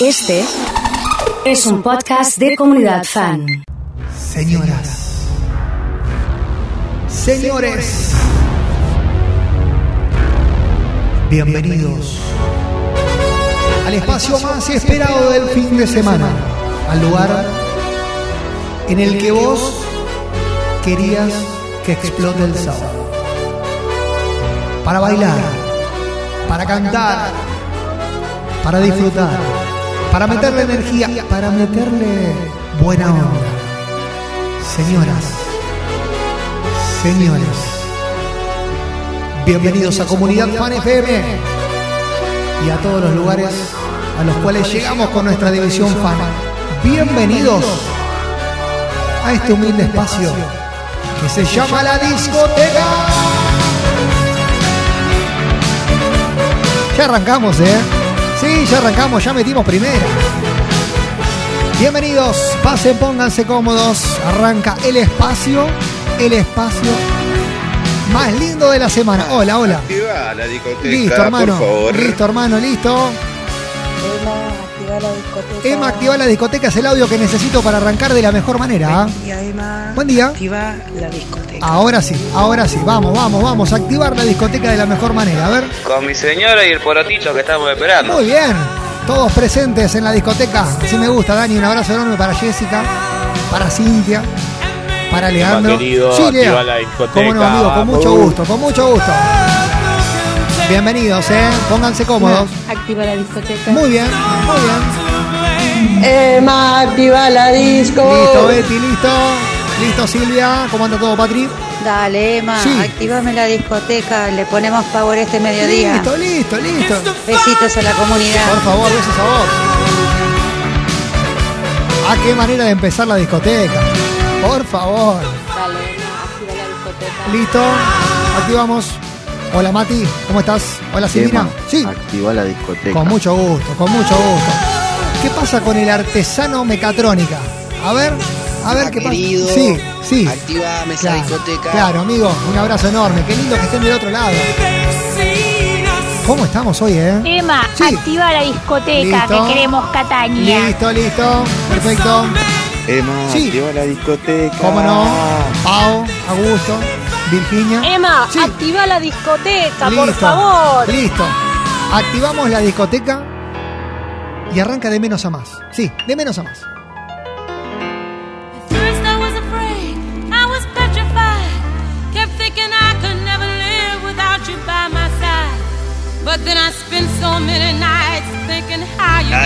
Este es un podcast de comunidad fan. Señoras, señores, bienvenidos al espacio más esperado del fin de semana, al lugar en el que vos querías que explote el sábado. Para bailar, para cantar, para disfrutar, para meterle energía, para meterle buena onda. Señoras, señores, bienvenidos a Comunidad Fan FM y a todos los lugares a los cuales llegamos con nuestra división fan. Bienvenidos a este humilde espacio que se llama la discoteca. Ya arrancamos, ¿eh? Sí, ya arrancamos, ya metimos primera. Bienvenidos, pasen, pónganse cómodos. Arranca el espacio, el espacio más lindo de la semana. Hola, hola. Activa la discoteca, Listo, hermano. por favor. Listo, hermano, listo. Emma, activa la discoteca. Emma, activa la discoteca, es el audio que necesito para arrancar de la mejor manera. ¿ah? Buen día, Emma. Buen día. Activa la discoteca. Ahora sí, ahora sí. Vamos, vamos, vamos. Activar la discoteca de la mejor manera. A ver. Con mi señora y el porotito que estamos esperando. Muy bien. Todos presentes en la discoteca. Así me gusta, Dani. Un abrazo enorme para Jessica, para Cintia, para Leandro. querido, sí, Lea. activa la discoteca, Cómo no, amigo, con mucho vamos. gusto, con mucho gusto. Bienvenidos, ¿eh? Pónganse cómodos. Activa la discoteca. Muy bien, muy bien. Emma, activa la disco. Listo, Betty, listo. Listo, Silvia. ¿Cómo anda todo, Patri? Dale, Emma, Sí. activame la discoteca. Le ponemos power este mediodía. Listo, listo, listo. Besitos a la comunidad. Por favor, besos a vos. Ah, qué manera de empezar la discoteca. Por favor. Dale, Emma, activa la discoteca. Listo. Activamos. Hola Mati, ¿cómo estás? Hola Silvina. Sí. Activa la discoteca. Con mucho gusto, con mucho gusto. ¿Qué pasa con el artesano mecatrónica? A ver, a ver qué pasa. querido. Sí, sí. Activame esa Claro, discoteca. claro, amigo, un abrazo enorme. Qué lindo que estén del otro lado. ¿Cómo estamos hoy, eh? Emma, Sí. activa la discoteca Listo. que queremos Cataña. Listo, listo. Perfecto. Emma, Sí. activa la discoteca. ¿Cómo no? Pau, Augusto, Virginia. Emma, Sí. activa la discoteca, por favor. Listo. Activamos la discoteca y arranca de menos a más. Sí, de menos a más.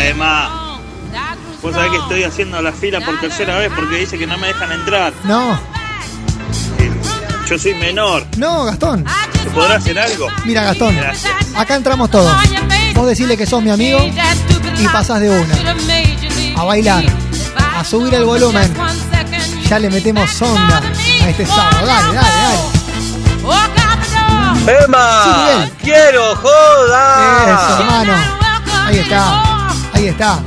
Grew Vos sabés que estoy haciendo la fila por tercera vez porque dice que no me dejan entrar. No, Yo soy menor. no, Gastón. I ¿Se just podrá want hacer algo? Mira, Gastón. Gracias. Acá entramos todos. Vos decirle que sos mi amigo y pasás de una. A bailar, a subir el volumen. Ya le metemos onda a este sábado. Dale, dale, dale. ¡Emma! Sí. ¡Quiero joda! Eso, hermano. Ahí está. Ahí está.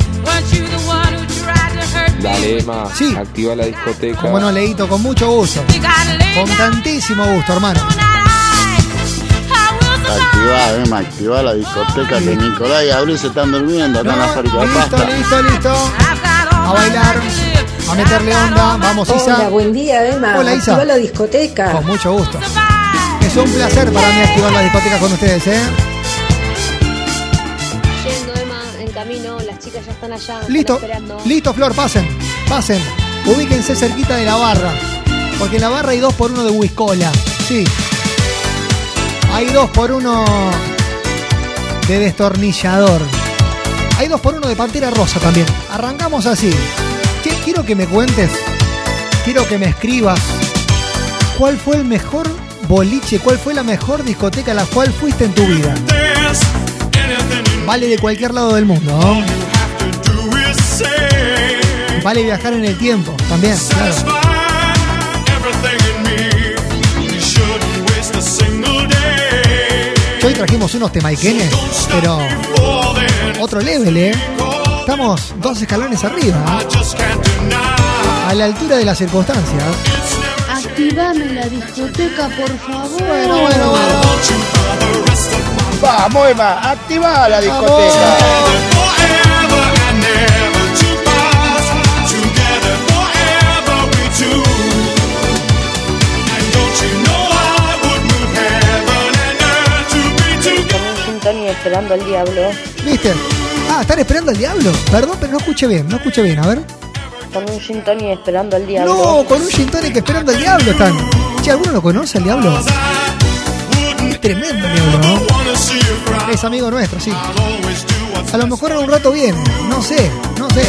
Dale, Emma, Sí. activa la discoteca. Como no, Leito, con mucho gusto. Con tantísimo gusto, hermano. Activa, Emma, activa la discoteca que Nicolás y Abril se están durmiendo acá en la No, fábrica de listo, pasta. listo, listo. A bailar, a meterle onda. Vamos, Isa. Hola, buen día, Emma. Hola, Isa. Activa la discoteca. Con mucho gusto. Es un placer para mí activar la discoteca con ustedes, ¿eh? Camino. Las chicas ya están allá. Listo, listo, Flor, pasen, pasen. Ubíquense cerquita de la barra. Porque en la barra hay dos por uno de Wiscola. Sí. Hay dos por uno de destornillador. Hay dos por uno de Pantera Rosa también. Arrancamos así. ¿Qué- Quiero que me cuentes, quiero que me escribas cuál fue el mejor boliche, cuál fue la mejor discoteca a la cual fuiste en tu vida. Vale de cualquier lado del mundo. ¿no? Vale viajar en el tiempo también, claro. Hoy trajimos unos temaiquenes, pero otro level, ¿eh? Estamos dos escalones arriba, ¿eh? a la altura de las circunstancias. Activame la discoteca, por favor. Bueno, bueno, bueno. Vamos, Eva, activa la discoteca. Tony esperando al diablo. ¿Viste? Ah, están esperando al diablo. Perdón, pero no escuché bien, no escuché bien, a ver. Con un gin tonic esperando al diablo. No, con un gin tonic esperando al diablo están. Che, ¿alguno lo conoce al diablo? Es tremendo el diablo, ¿no? Es amigo nuestro, sí. A lo mejor en un rato viene. No sé, no sé.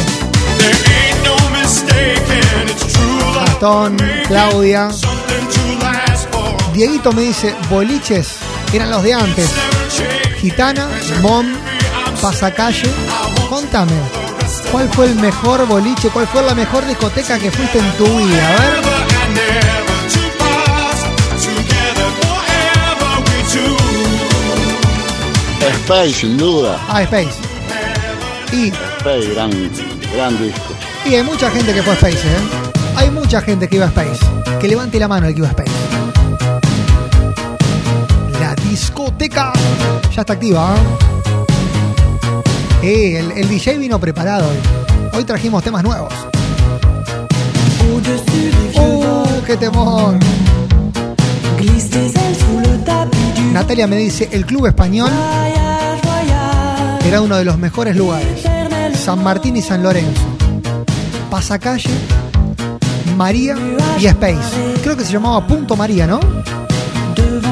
Gastón, Claudia. Dieguito me dice, boliches eran los de antes. Gitana, Mom, Pasacalle. Contame, ¿cuál fue el mejor boliche? ¿Cuál fue la mejor discoteca que fuiste en tu vida? Space, sin duda. Ah, Space. Y, Space, gran, gran disco. y hay mucha gente que fue a Space, ¿eh? Hay mucha gente que iba a Space. Que levante la mano el que iba a Space. La discoteca ya está activa, ¿eh? Eh, el, el DJ vino preparado hoy. Hoy trajimos temas nuevos. ¡Uh, qué temor! Natalia me dice, el club español era uno de los mejores lugares. San Martín y San Lorenzo. Pasacalle, María y Space. Creo que se llamaba Punto María, ¿no?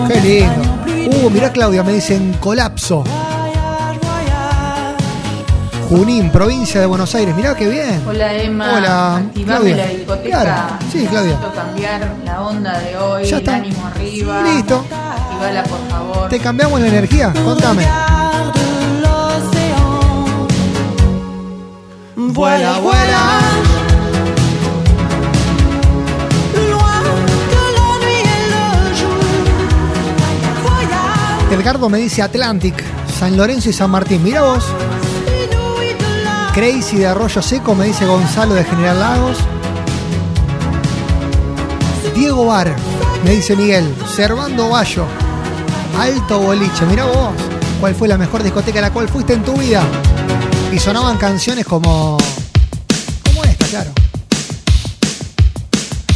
Qué lindo. Uh, mirá Claudia, me dicen colapso. Junín, provincia de Buenos Aires. Mirá qué bien. Hola Emma, Hola, activame Claudia. la discoteca. Claro, sí, Claudia. Necesito cambiar la onda de hoy, Ya el está. ánimo arriba. Listo. Activala por favor. ¿Te cambiamos la energía? Contame. Vuela, vuela. Edgardo me dice Atlantic, San Lorenzo y San Martín. Mira vos. Crazy de Arroyo Seco me dice Gonzalo de General Lagos. Diego Bar, me dice Miguel. Servando Bayo. Alto Boliche. Mira vos. ¿Cuál fue la mejor discoteca a la cual fuiste en tu vida? Y sonaban canciones como. como esta, claro.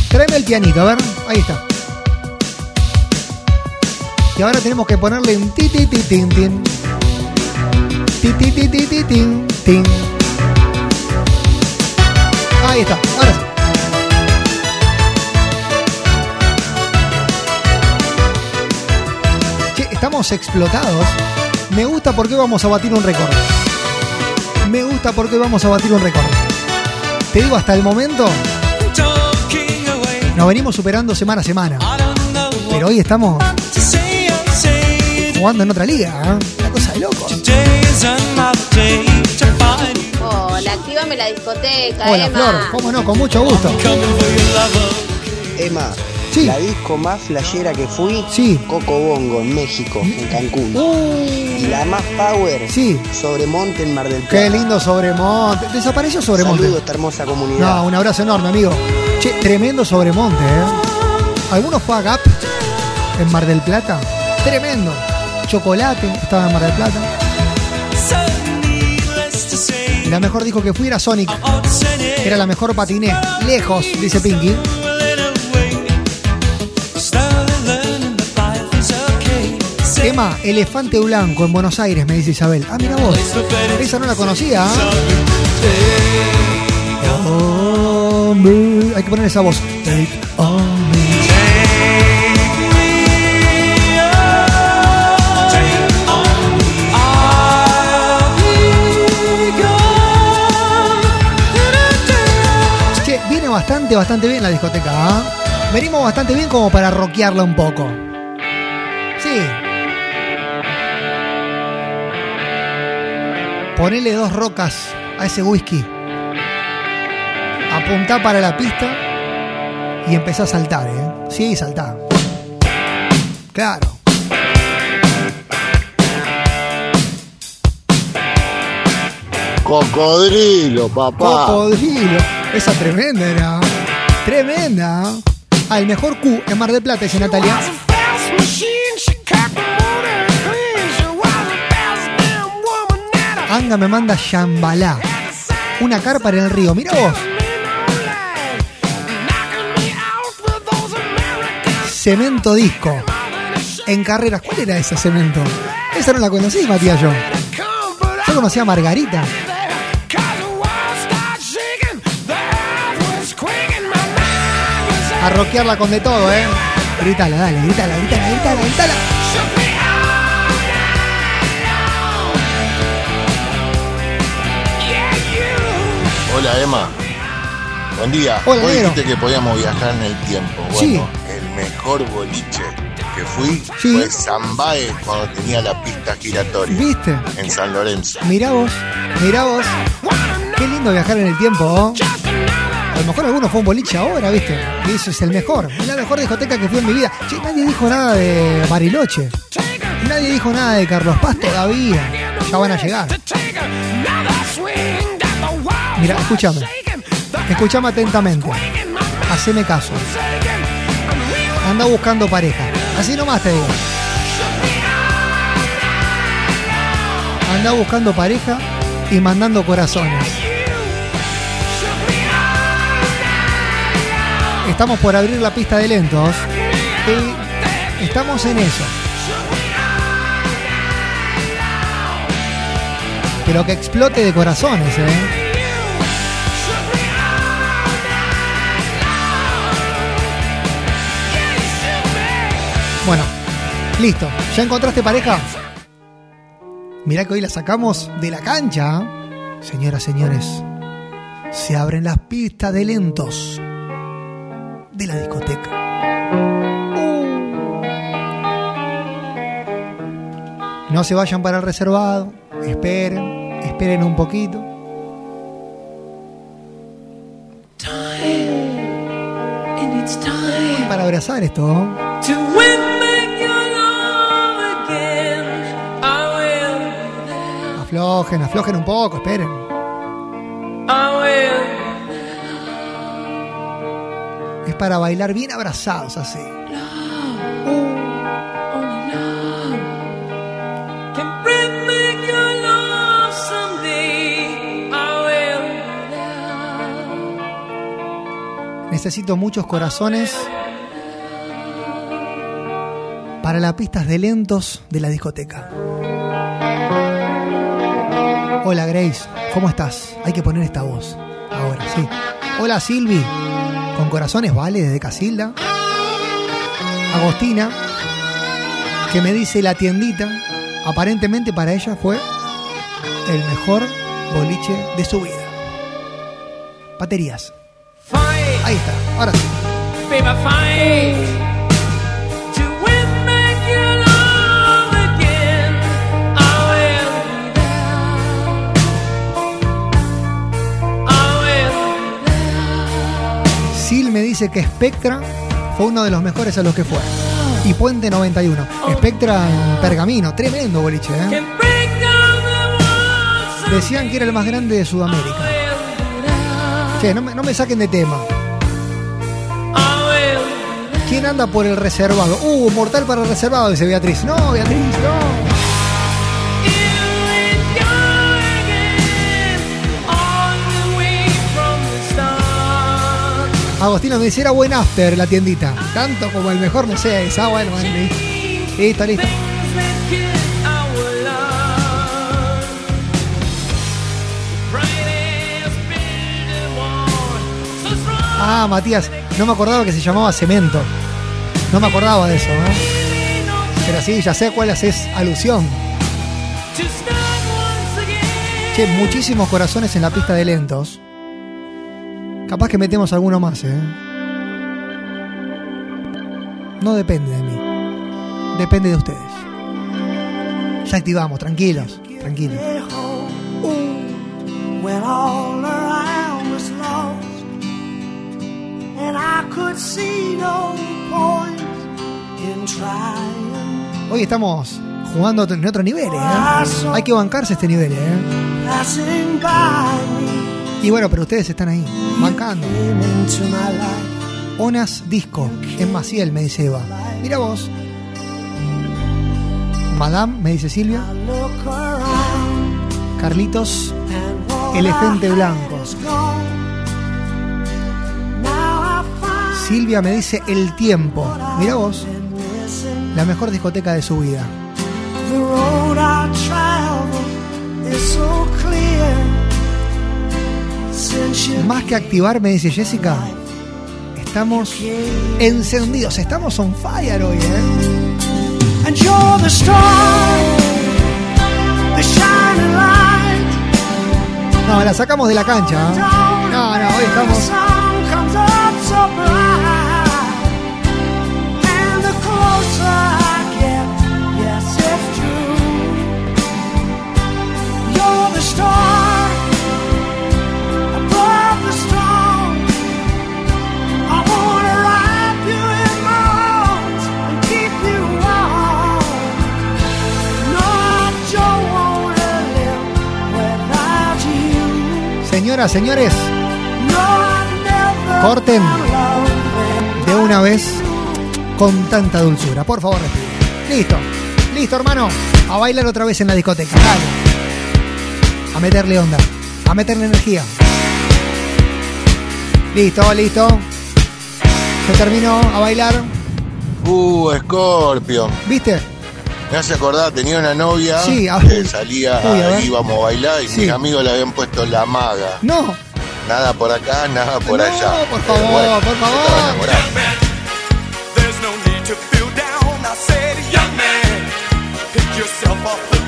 Tráeme el pianito, a ver. Ahí está. Y ahora tenemos que ponerle un ti ti ti tin tin. Ti ti ti ti ti tin tin. Ahí está. Ahora sí. Che, estamos explotados. Me gusta porque vamos a batir un récord. Me gusta porque hoy vamos a batir un récord. Te digo, hasta el momento nos venimos superando semana a semana. Pero hoy estamos jugando en otra liga. ¿eh? Una cosa de loco. Hola, actívame la discoteca, Hola, Emma. Flor. ¿Cómo no? Con mucho gusto. Emma, Sí. la disco más flashera que fui, Sí. Coco Bongo, en México, en Cancún. Uh, Y la más power, Sí. Sobremonte en Mar del Plata. qué lindo Sobremonte. Desapareció Sobremonte. Saludos a esta hermosa No, comunidad. un abrazo enorme, amigo. Che, tremendo Sobremonte, ¿eh? ¿Alguno fue a Gap en Mar del Plata? Tremendo. Chocolate estaba en Mar del Plata. La mejor disco que fui era Sonic. Era la mejor patiné. Lejos, dice Pinky. Emma, Elefante Blanco en Buenos Aires, me dice Isabel. Ah, mira vos. Esa no la conocía. Oh, Hay que poner esa voz. Che, viene bastante, bastante bien la discoteca, ¿ah? Venimos bastante bien como para rockearla un poco. Sí. Ponele dos rocas a ese whisky. Apuntá para la pista y empezá a saltar, ¿eh? Sí, saltá. Claro. Cocodrilo, papá. Cocodrilo. Esa tremenda era. Tremenda. Ah, el mejor Q en Mar del Plata, dice Natalia. Me manda Shambhala. Una carpa en el río. Mira vos. Cemento disco. En carreras. ¿Cuál era ese cemento? esa no la conocí, Matías, yo. Yo conocía a Margarita. A rockearla con de todo, ¿eh? Grítala, dale, grítala, grítala, grítala, grítala. Hola Emma. Buen día. Hola, Vos dijiste que podíamos viajar en el tiempo. Bueno, Sí. el mejor boliche que fui Sí. fue Zambae cuando tenía la pista giratoria. ¿Viste? En San Lorenzo. Mirá vos, mirá vos. Qué lindo viajar en el tiempo, ¿oh? A lo mejor alguno fue un boliche ahora, ¿viste? Y eso es el mejor. Es la mejor discoteca que fui en mi vida. Che, nadie dijo nada de Bariloche. Nadie dijo nada de Carlos Paz todavía. Ya van a llegar. Mira, escúchame. Escúchame atentamente. Haceme caso. Anda buscando pareja. Así nomás te digo. Anda buscando pareja y mandando corazones. Estamos por abrir la pista de lentos. Y estamos en eso. Pero que explote de corazones, ¿eh? Bueno, listo. ¿Ya encontraste pareja? Mirá que hoy la sacamos de la cancha. Señoras, señores, se abren las pistas de lentos de la discoteca. No se vayan para el reservado. Esperen, esperen un poquito. Para abrazar esto. Aflojen, aflojen un poco, esperen. Es para bailar bien abrazados así. Necesito muchos corazones para las pistas de lentos de la discoteca. Hola Grace, ¿cómo estás? Hay que poner esta voz. Ahora sí. Hola Silvi, con corazones vale desde Casilda. Agostina, que me dice la tiendita, aparentemente para ella fue el mejor boliche de su vida. Baterías. Ahí está, ahora sí. Que Spectra fue uno de los mejores a los que fue. Y Puente 91. Spectra en Pergamino, tremendo boliche, ¿eh? Decían que era el más grande de Sudamérica. Che, no me, no me saquen de tema. ¿Quién anda por el reservado? Uh, mortal para el reservado, dice Beatriz. No, Beatriz, no. Agostino me dice, era buen after la tiendita. Tanto como el mejor, no sé. Ah, bueno, bueno, listo. Listo. Ah, Matías, no me acordaba que se llamaba Cemento. No me acordaba de eso, ¿no? Pero sí, ya sé cuál haces alusión. Che, muchísimos corazones en la pista de lentos. Capaz que metemos alguno más, ¿eh? No depende de mí. Depende de ustedes. Ya activamos, tranquilos, tranquilos. when. Hoy estamos jugando en otro nivel, ¿eh? Hay que bancarse este nivel, ¿eh? Y bueno, pero ustedes están ahí, bancando. Onas Disco, en Maciel, me dice Eva. Mira vos. Madame, me dice Silvia. Carlitos, Elefante Blanco. Silvia me dice El Tiempo. Mira vos, la mejor discoteca de su vida. Más que activar, me dice Jessica, estamos encendidos, estamos on fire hoy, ¿eh? and you're the star, the shining light. No, la sacamos de la cancha. ¿eh? No, no, hoy estamos. sun comes up señores, corten de una vez con tanta dulzura. Por favor, respire. Listo, listo, hermano. A bailar otra vez en la discoteca. Dale. A meterle onda, a meterle energía. Listo, listo. Se terminó a bailar. Uh, Scorpion. ¿Viste? Me hace acordar, tenía una novia Sí, a- que salía, Uy, íbamos a bailar y Sí. mis amigos le habían puesto la maga. No, Nada por acá, nada por No, allá. por favor, bueno, por favor.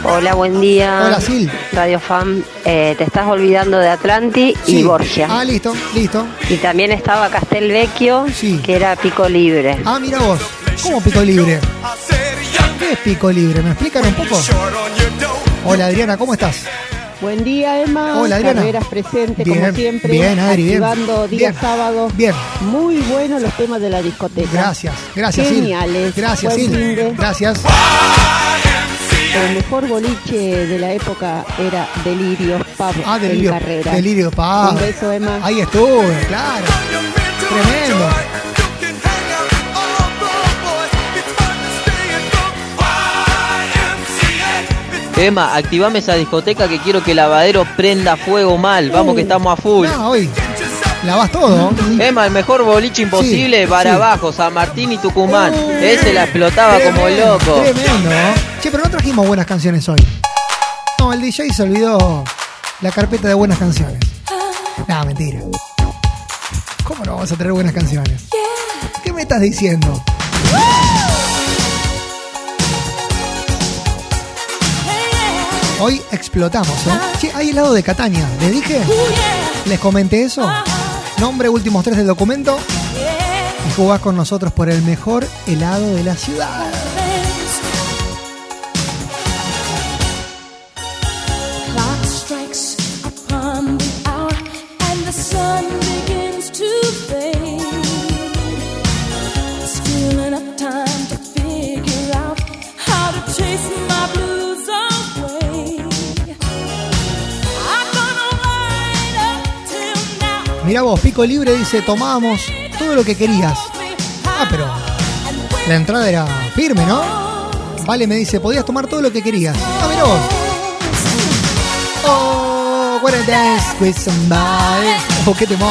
Hola, buen día. Hola, Sil. Radio Fan, eh, te estás olvidando de Atlanti Sí. y Borgia. Ah, listo, listo. Y también estaba Castelvecchio, que era pico libre. Ah, mira vos. ¿Cómo pico libre? ¿Qué es pico libre? ¿Me explican un poco? Hola Adriana, ¿cómo estás? Buen día, Emma. Hola, Adriana. Carreras presente, Bien, como siempre. bien, Adri, bien. Activando día Bien. sábado. Bien. Muy buenos los temas de la discoteca. Gracias, gracias. Geniales. Gracias, Sil. de- Gracias. El mejor boliche de la época era Delirio Pub Ah, Delirio, en carrera. Delirio Pub. Un beso, Emma. Ahí estuve, claro. Tremendo. Emma, activame esa discoteca que quiero que el lavadero prenda fuego mal. Vamos que estamos a full. No, hoy. Lavas todo. Emma, el mejor boliche imposible Sí, para sí. abajo, San Martín y Tucumán. Uh, Ese la explotaba como loco. Tremendo. Che, pero no trajimos buenas canciones hoy. No, el DJ se olvidó la carpeta de buenas canciones. No, mentira. ¿Cómo no vamos a traer buenas canciones? ¿Qué me estás diciendo? Hoy explotamos, ¿eh? Che, hay helado de Catania. ¿Les dije? ¿Les comenté eso? Nombre, últimos tres del documento. Y jugás con nosotros por el mejor helado de la ciudad. Mira vos, Pico Libre dice, tomábamos todo lo que querías. Ah, pero la entrada era firme, ¿no? Vale, me dice, podías tomar todo lo que querías. Ah, mira vos. Oh, what a dance with somebody. Oh, qué temor.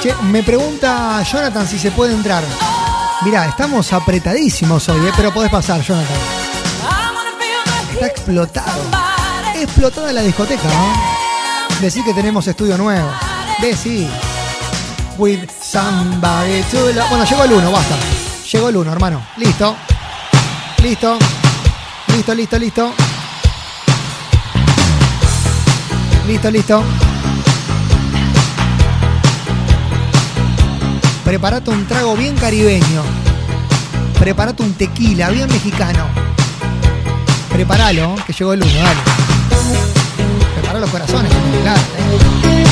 Che, me pregunta Jonathan si se puede entrar. Mirá, estamos apretadísimos hoy, ¿eh? pero podés pasar, Jonathan. Está explotado. Explotada la discoteca, ¿no? Decí que tenemos estudio nuevo. Decí. With somebody to love. Bueno, llegó el 1, basta. Llegó el 1, hermano. Listo. Listo. Listo, listo, listo. Listo, listo. Preparate un trago bien caribeño. Preparate un tequila bien mexicano. Preparalo, que llegó el 1, dale. Prepara los corazones, claro. ¿eh?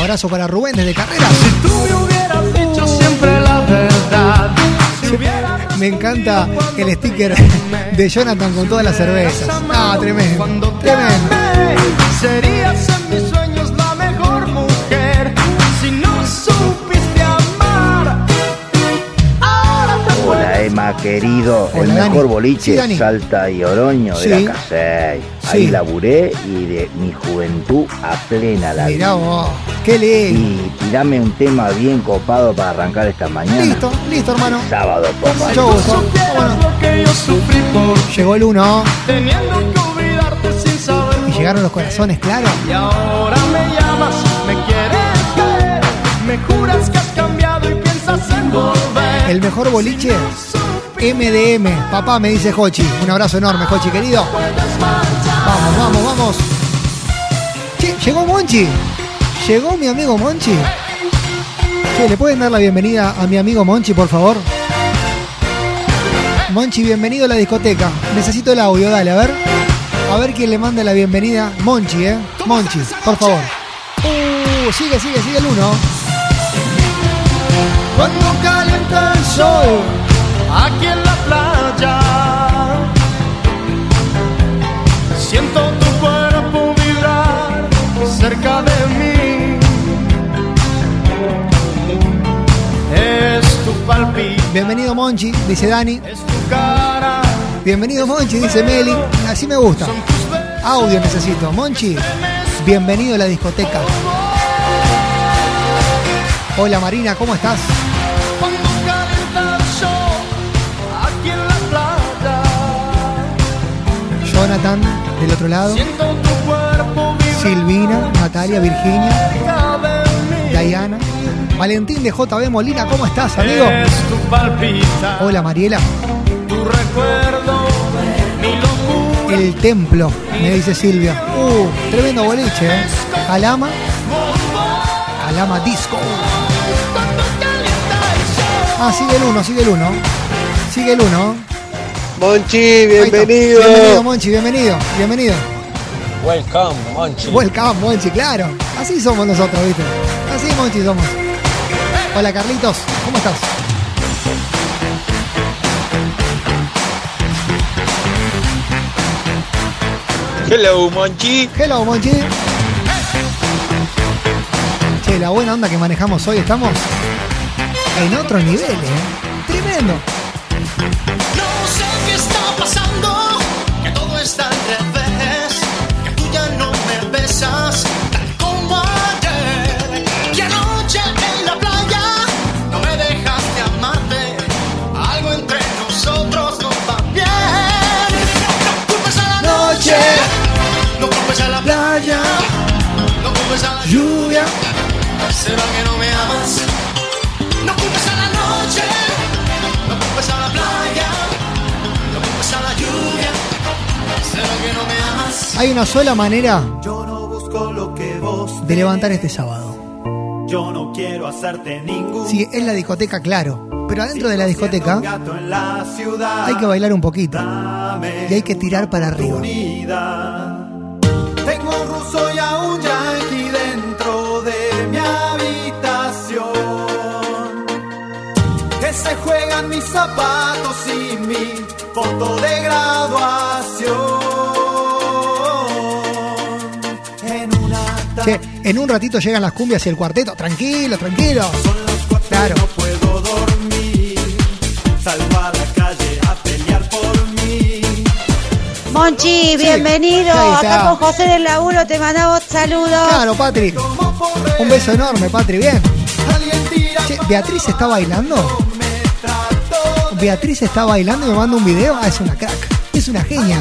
Abrazo para Rubén desde Carreras. dicho siempre encanta el sticker de Jonathan con todas las cervezas. Ah, tremendo. Tremendo. Serías en mis sueños la mejor mujer si no supiste amar. Ahora te Hola Emma querida. Quiero el Dani. mejor boliche Sí. Salta y Oroño Sí. de la Casey. Ahí Sí. laburé y de mi juventud a plena la Mirá vi. vos, qué lindo. Y tirame un tema bien copado para arrancar esta mañana. Listo, listo, hermano. Sábado. Mucho gusto. Bueno, llegó el uno. Y llegaron los corazones, claro. Y ahora me llamas, me quieres ver, me juras que has cambiado y piensas en volver. El mejor boliche, MDM. Papá, me dice Jochi. Un abrazo enorme, Jochi, querido. Vamos, vamos, vamos. Che, llegó Monchi. Llegó mi amigo Monchi. Che, ¿le pueden dar la bienvenida a mi amigo Monchi, por favor? Monchi, bienvenido a la discoteca. Necesito el audio, dale, a ver. A ver quién le manda la bienvenida. Monchi, ¿eh? Monchi, por favor. Uh, sigue, sigue, sigue el uno. Cuando calienta el sol, aquí en la playa, siento tu cuerpo vibrar cerca de mí. Bienvenido Monchi, dice Dani. es tu cara, Bienvenido Monchi, dice Meli. Así me gusta. Audio necesito. Monchi, bienvenido a la discoteca. Hola Marina, ¿cómo estás? Jonathan, del otro lado. Silvina, Natalia, Virginia. Diana. Valentín de JB Molina, ¿cómo estás, amigo? Es tu palpita, Hola Mariela. tu recuerdo, mi locura. El templo, me dice Silvia. Uh, tremendo boliche, ¿eh? Alama. Alama Disco. Ah, sigue el uno, sigue el uno. Sigue el uno. Monchi, bienvenido. Bienvenido, Monchi, bienvenido. Bienvenido. Welcome, Monchi. Welcome, Monchi, claro. Así somos nosotros, ¿viste? Así, Monchi, somos. Hola, Carlitos. ¿Cómo estás? Hello, Monchi. Hello, Monchi. Che, la buena onda que manejamos hoy, estamos en otro nivel, ¿eh? Tremendo. Culpes a la Lluvia. ¿Será que no me amas? No culpes a la noche, no culpes a la playa, no culpes a la lluvia. ¿Será que no me amas? Hay una sola manera Yo no busco lo que vos. de levantar este sábado. Yo no quiero hacerte ningún Sí, es la discoteca, claro. Pero adentro de la discoteca la ciudad. hay que bailar un poquito. Y hay que tirar para arriba. unidad. Se juegan mis zapatos y mi foto de graduación. En una Che, en un ratito llegan las cumbias y el cuarteto. Tranquilo, tranquilo. Claro. no puedo dormir. Salgo a la calle a pelear por mí. Monchi, bienvenido. ahí está. Acá con José del Laburo te mandamos saludos. Claro, Patri. Un beso enorme, Patri. Bien. Che, Beatriz está bailando. Beatriz está bailando y me manda un video. Ah, es una crack. Es una genia.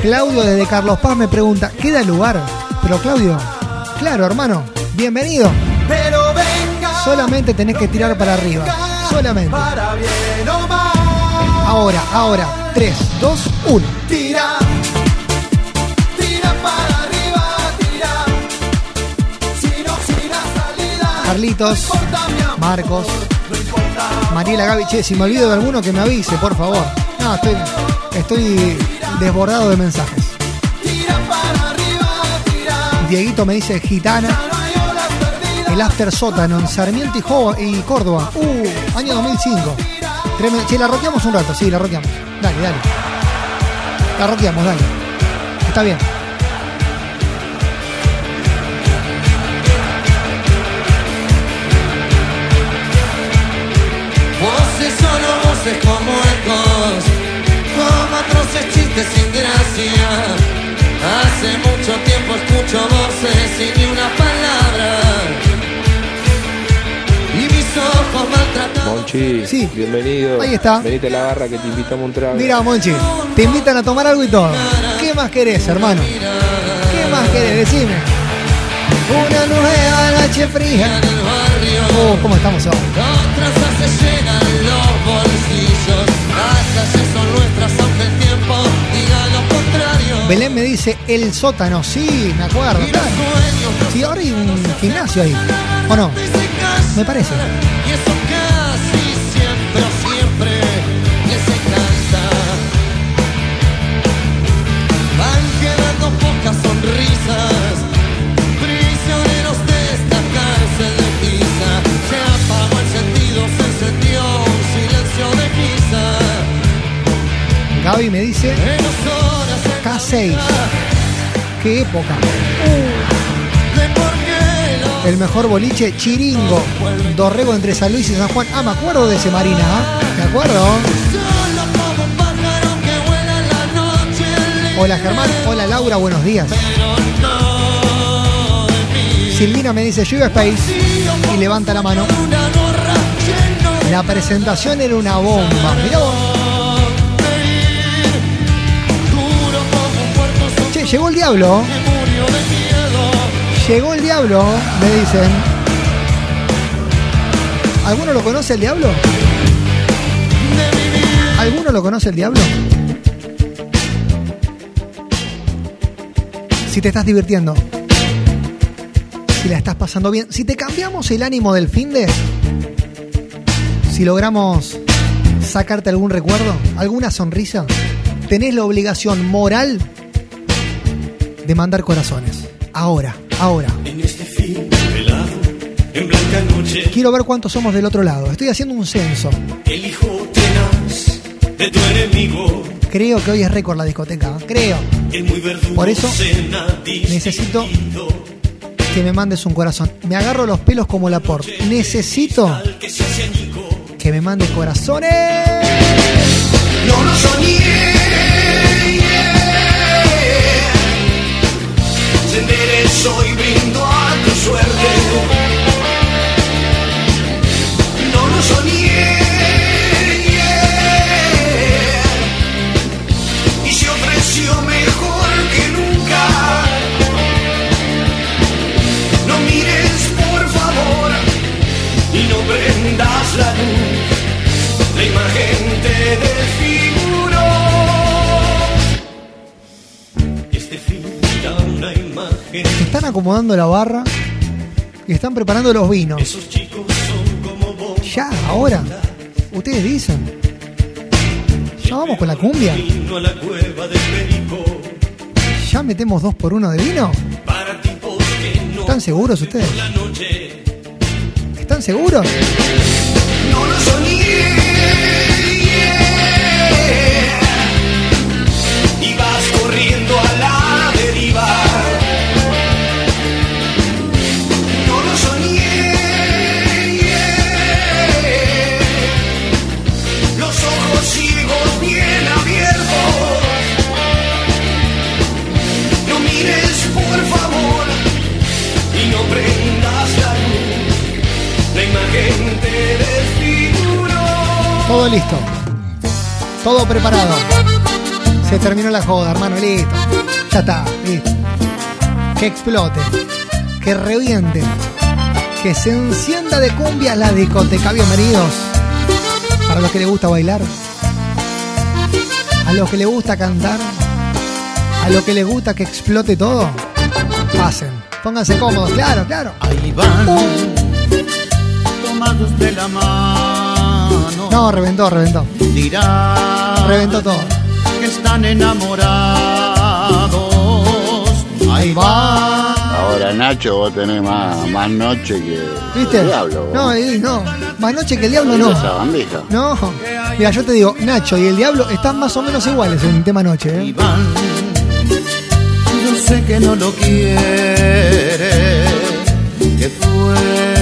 Claudio desde Carlos Paz me pregunta, ¿queda lugar? Pero Claudio, claro, hermano, bienvenido. Pero venga Solamente tenés que tirar para arriba. Solamente. para bien o mal. Ahora, ahora. 3, 2, 1. Tira, tira para arriba, tira. Si no salida, Carlitos, Marcos. Mariela Gaby. Si me olvido de alguno que me avise, por favor. No, estoy, estoy desbordado de mensajes. Dieguito me dice gitana. El after sótano en Sarmiento y, Córdoba. Uh, año 2005. Tremendo. La roqueamos un rato, sí, la roqueamos. Dale, dale. La roqueamos, dale. Está bien. Voces como ecos, como atroces chistes sin gracia. Hace mucho tiempo escucho voces y ni una palabra. Y mis ojos maltratados. Monchi, Sí. bienvenido. Ahí está. Venite a la barra que te invitamos a un trago. Mira, Monchi, te invitan a tomar algo y todo. ¿Qué más querés, hermano? ¿Qué más querés? Decime. Una nueva noche fría. Oh, ¿cómo estamos hoy? Calles son nuestras aunque el tiempo diga lo contrario. Belén me dice el sótano. Sí, me acuerdo. claro. Sí, ahora hay un gimnasio ahí. ¿O no? Me parece. Gaby me dice Menos horas K6. ¿Qué época? El mejor boliche, Chiringo. Dorrego entre San Luis y San Juan. Ah, me acuerdo de ese Marina, ¿ah? Me acuerdo. Hola Germán, hola Laura, buenos días. Silvina me dice, yo Space y levanta la mano. La presentación era una bomba. Mirá vos. Llegó el diablo. Llegó el diablo, me dicen. ¿Alguno lo conoce el diablo? ¿Alguno lo conoce el diablo? Si te estás divirtiendo. Si la estás pasando bien. Si te cambiamos el ánimo del fin de. Si logramos sacarte algún recuerdo, alguna sonrisa, tenés la obligación moral de mandar corazones. Ahora, ahora. En este fin velado, en blanca noche, Quiero ver cuántos somos del otro lado. Estoy haciendo un censo. el hijo tenaz de tu enemigo, Creo que hoy es récord la discoteca. ¿eh? Creo. muy Por eso necesito que me mandes un corazón. Me agarro los pelos como la por. Necesito que me mandes corazones. No lo soñé. Se enderezó y brindo a tu suerte. Acomodando la barra y están preparando los vinos. Esos chicos son como vos. Ya, ahora. Ustedes dicen. Ya vamos con la cumbia. ¿Ya metemos dos por uno de vino? ¿Están seguros ustedes? ¿Están seguros? No lo soñé. Listo. Todo preparado. Se terminó la joda, hermano, listo. Ya está. Que explote. Que reviente. Que se encienda de cumbia la discoteca. Bienvenidos. Para los que les gusta bailar. A los que les gusta cantar. A los que les gusta que explote todo. Pasen. Pónganse cómodos, claro, claro. Ahí van, tomados de la mano. No, reventó, reventó. Dirán Reventó todo. que están enamorados. Ahí van. Ahora, Nacho, vos tenés más, más noche que ¿Viste? el diablo. vos. No, eh, no. Más noche que el diablo no. Esa bandija. No. Mira, yo te digo, Nacho y el diablo están más o menos iguales en tema noche. ¿eh? Yo sé que no lo quiere, que fue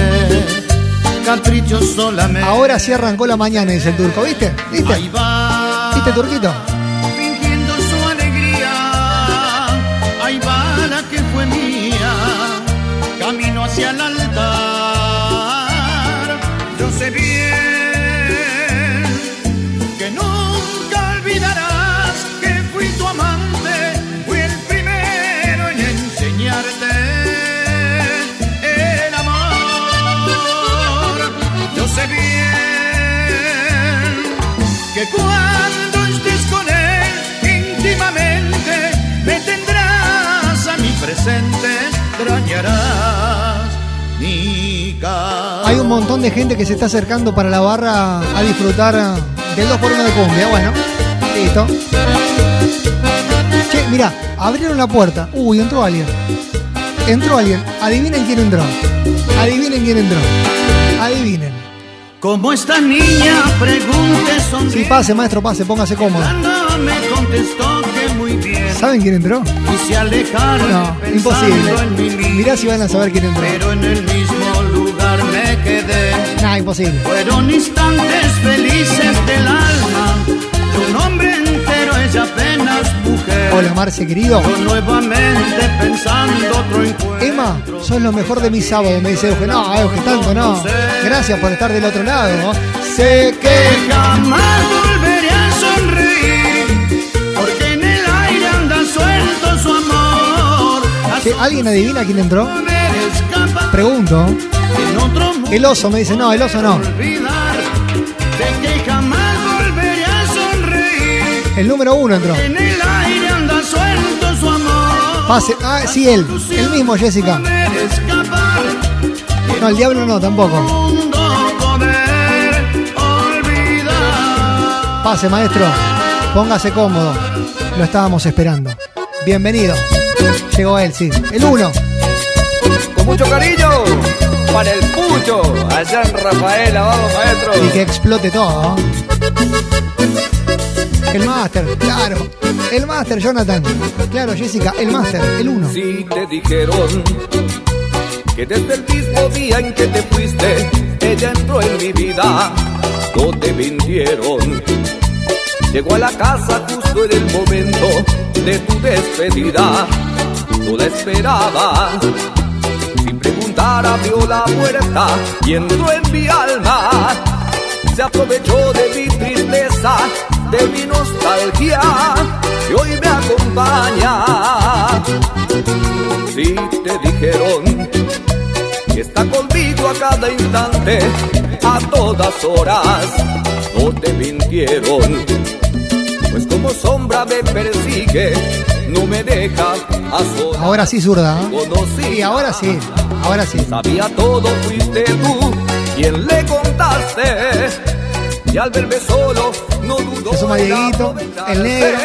capricho solamente. Ahora sí arrancó la mañana, dice el turco, ¿viste? ¿Viste? Ahí va, ¿Viste, turquito? fingiendo su alegría. Ahí va la que fue mía, camino hacia el Hay un montón de gente que se está acercando para la barra a disfrutar del 2x1 de cumbia. Bueno, listo. Che, mira, abrieron la puerta. Uy, entró alguien. Entró alguien. Adivinen quién entró. Adivinen quién entró. Adivinen. Como esta niña pregunte son Sí, pase, maestro, pase, póngase cómodo. me contestó que muy bien ¿Saben quién entró? y se alejaron No, imposible. Mirá si van a saber quién entró. pero en el mismo lugar quedé Nah, imposible. fueron instantes felices del alma tu nombre entero es apenas mujer Hola, Marce, querido. yo nuevamente pensando otro encuentro Emma, sos lo mejor de mi sábado, me dice Euge. No, Euge, tanto no. Gracias por estar del otro lado. ¿no? Sé que jamás volveré a sonreír porque en el aire anda suelto su amor ¿Alguien adivina quién entró? Pregunto. en otro El oso me dice, no, el oso no. El número uno entró. Pase. Ah, sí, él. El mismo, Jessica. No, el diablo no, tampoco. Pase, maestro. Póngase cómodo. Lo estábamos esperando. Bienvenido. Llegó él, sí. El uno. Con mucho cariño para el Pucho, allá en Rafaela, vamos maestro. Y que explote todo. El máster, claro. El máster, Jonathan. Claro, Jessica, el máster, el uno. Si te dijeron que desde el mismo día en que te fuiste, ella entró en mi vida, no te mintieron. Llegó a la casa justo en el momento de tu despedida, no la esperaba. Abrió la puerta y entró en mi alma. Se aprovechó de mi tristeza, de mi nostalgia, y hoy me acompaña. Si te dijeron que está conmigo a cada instante, a todas horas, no te mintieron. Pues como sombra me persigue, no me deja a solas. Ahora sí, zurda. ¿eh? Conocí, Sí, ahora sí. Ahora sí. sabía todo, fuiste tú quien le contaste. Y al verme solo, no dudó. En Dieguito, el negro.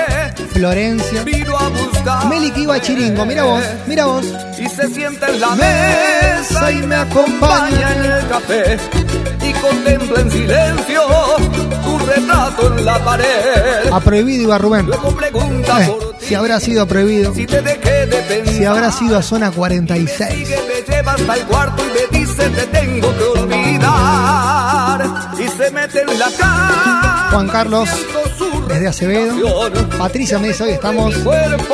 Florencia. Vino a buscar. Meli a Chiringo, mira vos, mira vos. Y se sienta en la mesa y me acompaña en el café. Y contempla en silencio tu retrato en la pared. A prohibido iba Rubén. Luego pregunta Eh, por si habrá sido prohibido. si te dejé de pensar. Si habrá sido a zona 46. Que me lleva hasta el cuarto y me dice te tengo que olvidar. Y se mete en la cama. Juan Carlos, desde Acevedo. Patricia me dice, hoy estamos.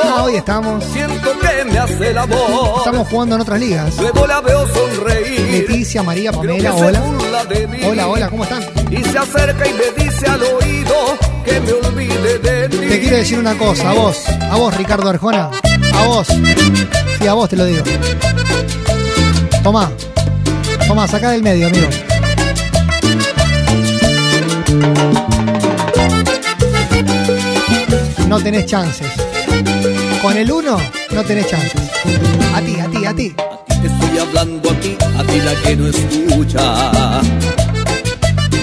Ah, hoy estamos. Siento que me hace el amor. Estamos jugando en otras ligas. Luego la veo sonreír. Leticia, María, Pamela, hola. Hola, hola, ¿cómo están? Y se acerca y me dice al oído que me olvide de ti. Te quiero decir una cosa, a vos, a vos, Ricardo Arjona, a vos. Sí, a vos te lo digo. Tomá, tomá, sacá del medio, amigo. No tenés chances. Con el uno, no tenés chances. A ti, a ti, a ti. Te estoy hablando a ti, a ti la que no escucha.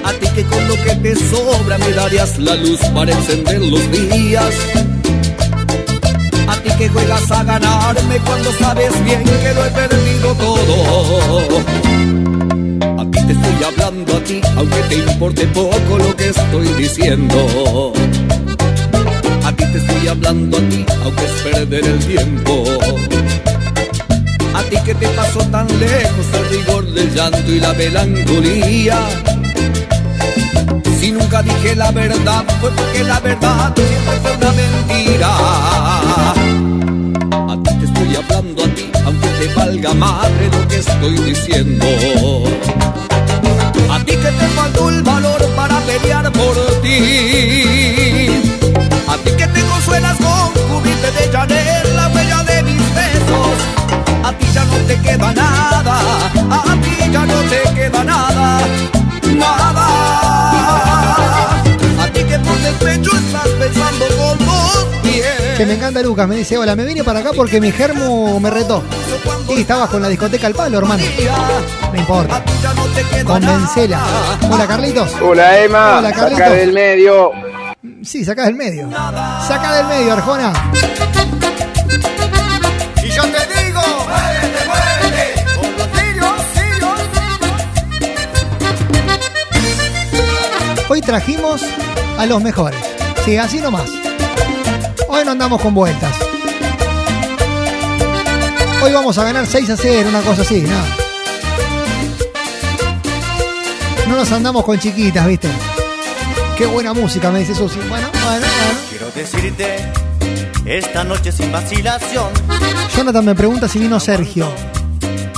A ti que con lo que te sobra me darías la luz para encender los días. A ti que juegas a ganarme cuando sabes bien que lo he perdido todo. A ti te estoy hablando a ti, aunque te importe poco lo que estoy diciendo. A ti te estoy hablando a ti, aunque es perder el tiempo. A ti que te pasó tan lejos el rigor del llanto y la melancolía. Si nunca dije la verdad, fue porque la verdad siempre fue una mentira. A ti te estoy hablando a ti, aunque te valga madre lo que estoy diciendo. A ti que te faltó el valor para pelear por ti. A ti que te consuelas con cubrirte de Chanel la huella de mis besos. A ti ya no te queda nada, a ti ya no te queda nada, nada. A ti que por despecho estás pensando con pies. Que me encanta Lucas, me dice, hola, me vine para acá porque mi germo me retó. Y estabas con la discoteca al palo, hermano. No importa. Convencela. Hola, Carlitos. Hola, Emma. Hola, Carlitos. Saca del medio. Sí, saca del medio. Saca del medio, Arjona. Trajimos a los mejores. Sí, así nomás. Hoy no andamos con vueltas. Hoy vamos a ganar 6 a 0, una cosa así, ¿no? No nos andamos con chiquitas, ¿viste? Qué buena música, me dice Susi. Bueno, bueno, bueno. Quiero decirte, esta noche sin vacilación, Jonathan me pregunta si vino Sergio.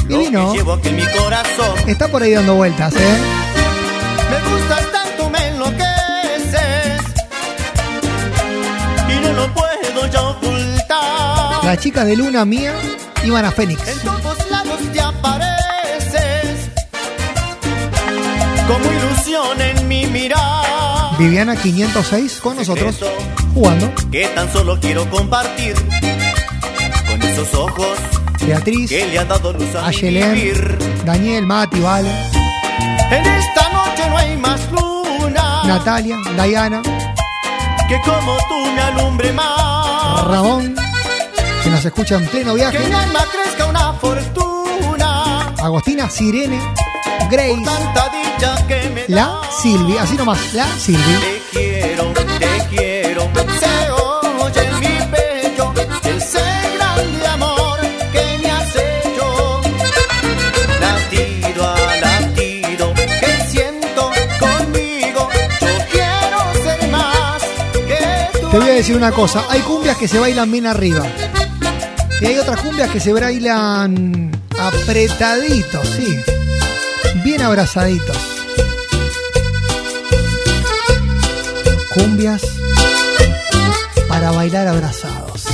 Y vino. Está por ahí dando vueltas, ¿eh? Me gustas Las chicas de Luna mía iban a Fénix. En todos lados te apareces. Como ilusión en mi mirar. Viviana 506 con nosotros jugando. Que tan solo quiero compartir. Con esos ojos Beatriz, que le han dado luz a vivir. Daniel, Mati, Vale, En esta noche no hay más luna. Natalia, Diana, Que como tú me alumbre más. Ramón, que nos escucha en pleno Que viaje. mi alma crezca una fortuna. Agostina, Sirene, Grace, que me la Silvi, así nomás, la Silvi. Te quiero, te quiero. Se oye en mi pecho ese grande amor que me has hecho. Latido a latido que siento conmigo. Yo quiero ser más que tú. Te voy a decir una cosa, hay cumbias que se bailan bien arriba. Y hay otras cumbias que se bailan apretaditos, sí. Bien abrazaditos. Cumbias para bailar abrazados.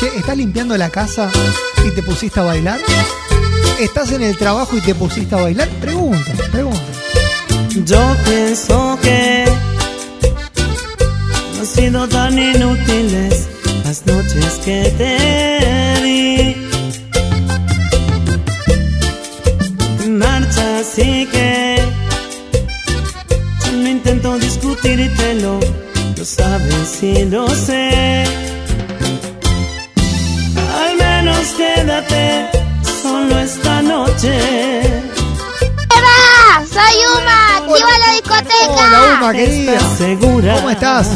Che, ¿estás limpiando la casa y te pusiste a bailar? ¿Estás en el trabajo y te pusiste a bailar? Pregunta, pregunta. Yo pienso que no han sido tan inútiles las noches que te di. Marcha así que yo no intento discutírtelo, lo sabes y lo sé. Al menos quédate solo esta noche. ¡Eva! ¡Soy Uma! ¡Activa la discoteca! Hola, Uma, querida. ¿Estás segura? ¿Cómo estás?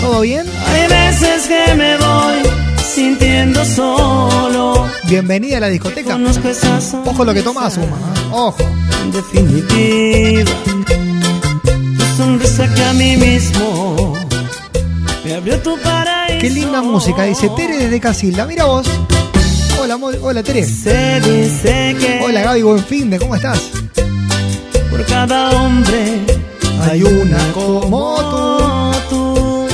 ¿Todo bien? Hay veces que me voy sintiendo solo. Bienvenida a la discoteca. Ojo lo que tomas, Uma. ¿eh? Ojo. En definitiva, tu sonrisa que a mí mismo me abrió tu paraíso. Qué linda música, dice Tere desde Casilda. Mira vos. Hola, hola Tere. Se dice que Hola Gaby, buen fin de, ¿cómo estás? Cada hombre Hay una como tú.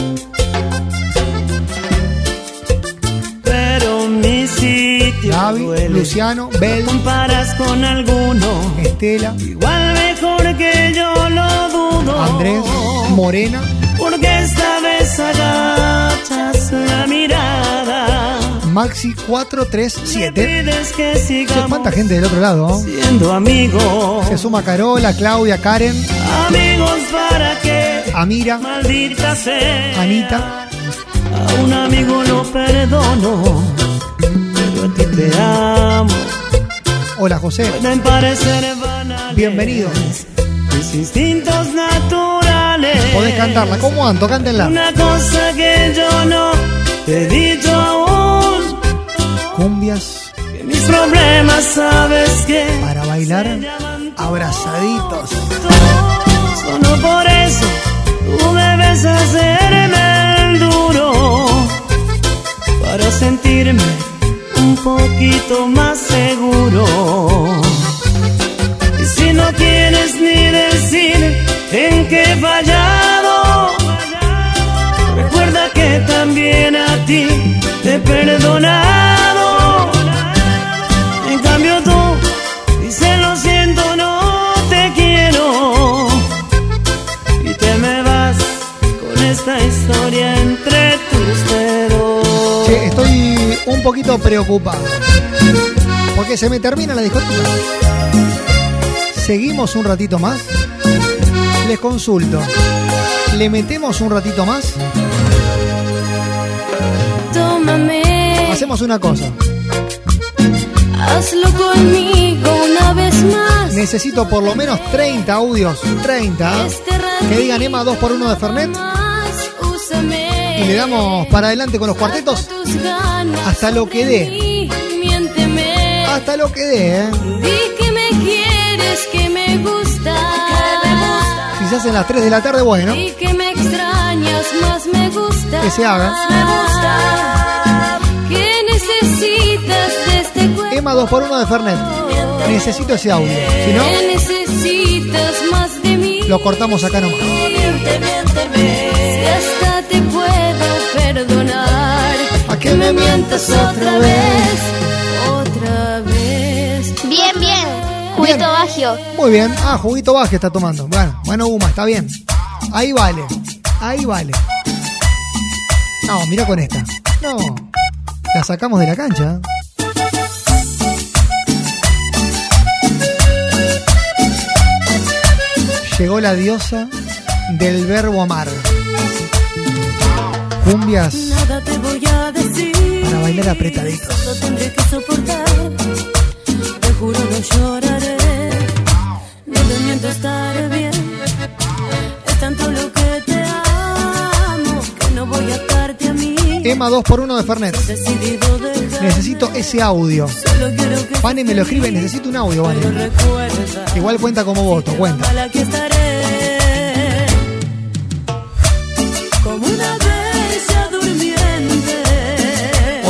Pero mi sitio Gaby, duele. Luciano, Bel, No comparas con alguno. Estela, Igual mejor que yo lo dudo. Andrés, Morena, Porque esta vez agachas la mirada. Maxi Me 437. pides que Che, sigamos ¿Cuánta gente del otro lado? siendo amigos. Se suma Carola, Claudia, Karen, Amigos para que Amira, maldita sea. Anita. A un amigo lo perdono. Pero a ti te amo. Hola José. Pueden parecer banales. Bienvenido. Mis instintos naturales. Podés cantarla. ¿Cómo Anto? Cántenla. Una cosa que yo no te he dicho. Cumbias Que mis problemas sabes que para bailar abrazaditos. solo por eso tú debes hacerme el duro. Para sentirme un poquito más seguro. Y si no quieres ni decir en qué he fallado, recuerda que también a ti te he poquito preocupado. Porque se me termina la discoteca. ¿Seguimos un ratito más? Les consulto. ¿Le metemos un ratito más? Tómame, Hacemos una cosa. hazlo conmigo una vez más. Necesito por lo menos 30 audios. 30. Este Que digan Emma 2x1 de Fernet. Y le damos para adelante con los cuartetos. Hasta lo que dé. Hasta lo que dé, ¿eh? Que me quieres, que me gusta. Si se hacen las 3 de la tarde, bueno. Y que me extrañas, más me gusta. Que se haga. Me gusta. ¿Qué necesitas de este cuerpo? Emma 2x1 de Fernet. Necesito ese audio. Si no, ¿Qué necesitas más de mí? lo cortamos acá nomás. Miente, miénteme. Si hasta te puedo perdonar. ¿A Que me mientas otra vez. Otra vez. Bien, bien. Juguito. Bagio. Muy bien. Ah, juguito baje está tomando. Bueno, bueno, Uma, está bien. Ahí vale. Ahí vale. No, mira con esta. No. La sacamos de la cancha. Llegó la diosa del verbo amar. Cumbias Nada te voy a decir. para bailar apretaditos. Lo tendré que soportar. Te juro no lloraré. No te miento estaré bien. Es tanto lo que te amo que no voy a atarte a mí. Emma 2x1 de Fernet. Necesito ese audio. Solo Vane me lo escribe, necesito un audio, Vane. Igual cuenta como voto, cuenta.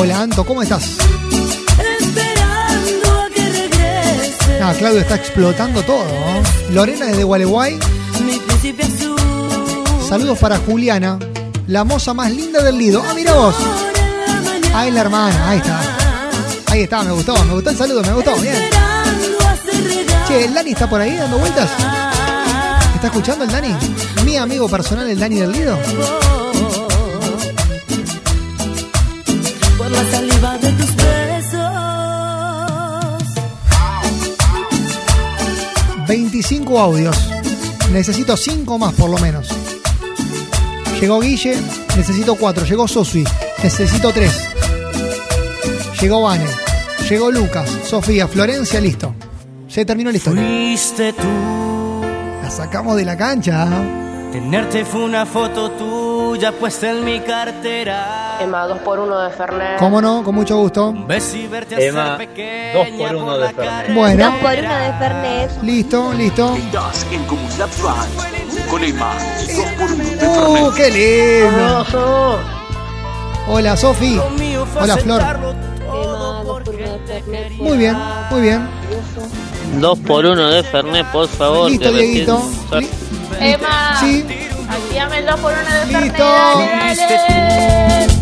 Hola Anto, ¿cómo estás? Esperando a que regrese. Ah, Claudio está explotando todo. ¿no? Lorena desde Gualeguay. Mi príncipe azul. Saludos para Juliana, la moza más linda del Lido. Ah, mira vos. Ah, es la hermana, ahí está. Ahí está, me gustó, me gustó el saludo, me gustó, bien. Che, ¿el Dani está por ahí dando vueltas? ¿Está escuchando el Dani? Mi amigo personal, el Dani del Lido. 25 audios. Necesito 5 más por lo menos. Llegó Guille, necesito 4. Llegó Sosui, necesito 3. Llegó Vane, llegó Lucas, Sofía, Florencia, listo. Se terminó la historia. Fuiste tú. La sacamos de la cancha. Tenerte fue una foto tuya puesta en mi cartera. Emma, 2 por 1 de Fernet. ¿Cómo no? Con mucho gusto. Emma, dos por uno de Fernet. Bueno, Dos por uno de Fernet. listo, listo. Estás en con Emma. Dos por uno de ¡Uh, qué lindo! Hola, Sofi. Hola, Flor. Emma, 2 por 1 de Fernet. Muy bien, muy bien. Dos por uno de Fernet, por favor. Listo, Dieguito. Emma, Sí, activame el 2 por 1 de Fernet. Listo. Dale, dale.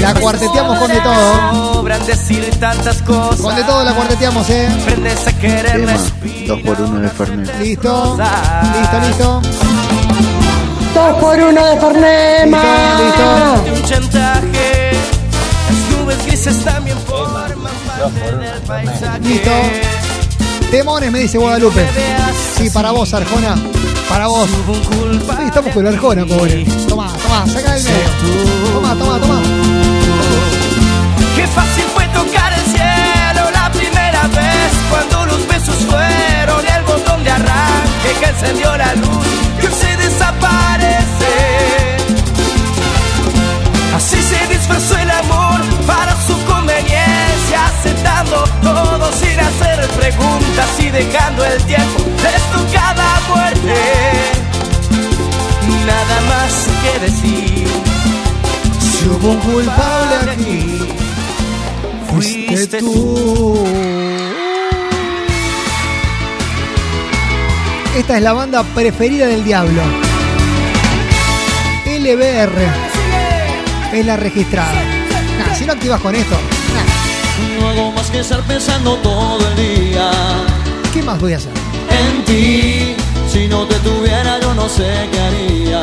La cuarteteamos con de todo. Con de todo la cuarteteamos, ¿eh? Aprendes a quererme. Emma, dos por uno de Fernet. Listo, listo, listo. 2 por 1 de Fernet, Listo, listo. Las nubes grises también forman. Listo. Demones, me dice Guadalupe. Sí, para vos, Arjona. Para vos. Sí, estamos con la Arjona, pobre. Toma, toma, saca del medio. Toma, toma, toma. Qué fácil fue tocar el cielo la primera vez cuando los besos fueron el botón de arranque que encendió la luz que se desaparece. Así se disfrazó el amor para su conveniencia, aceptando todo sin hacer preguntas y dejando el tiempo de cada muerte. Nada más que decir. Si hubo un culpable aquí fuiste tú. Esta es la banda preferida del diablo. LBR es la registrada. Nah, si no activas con esto, No hago más que estar pensando todo el día ¿qué más voy a hacer? en ti. Si no te tuviera, yo no sé qué haría.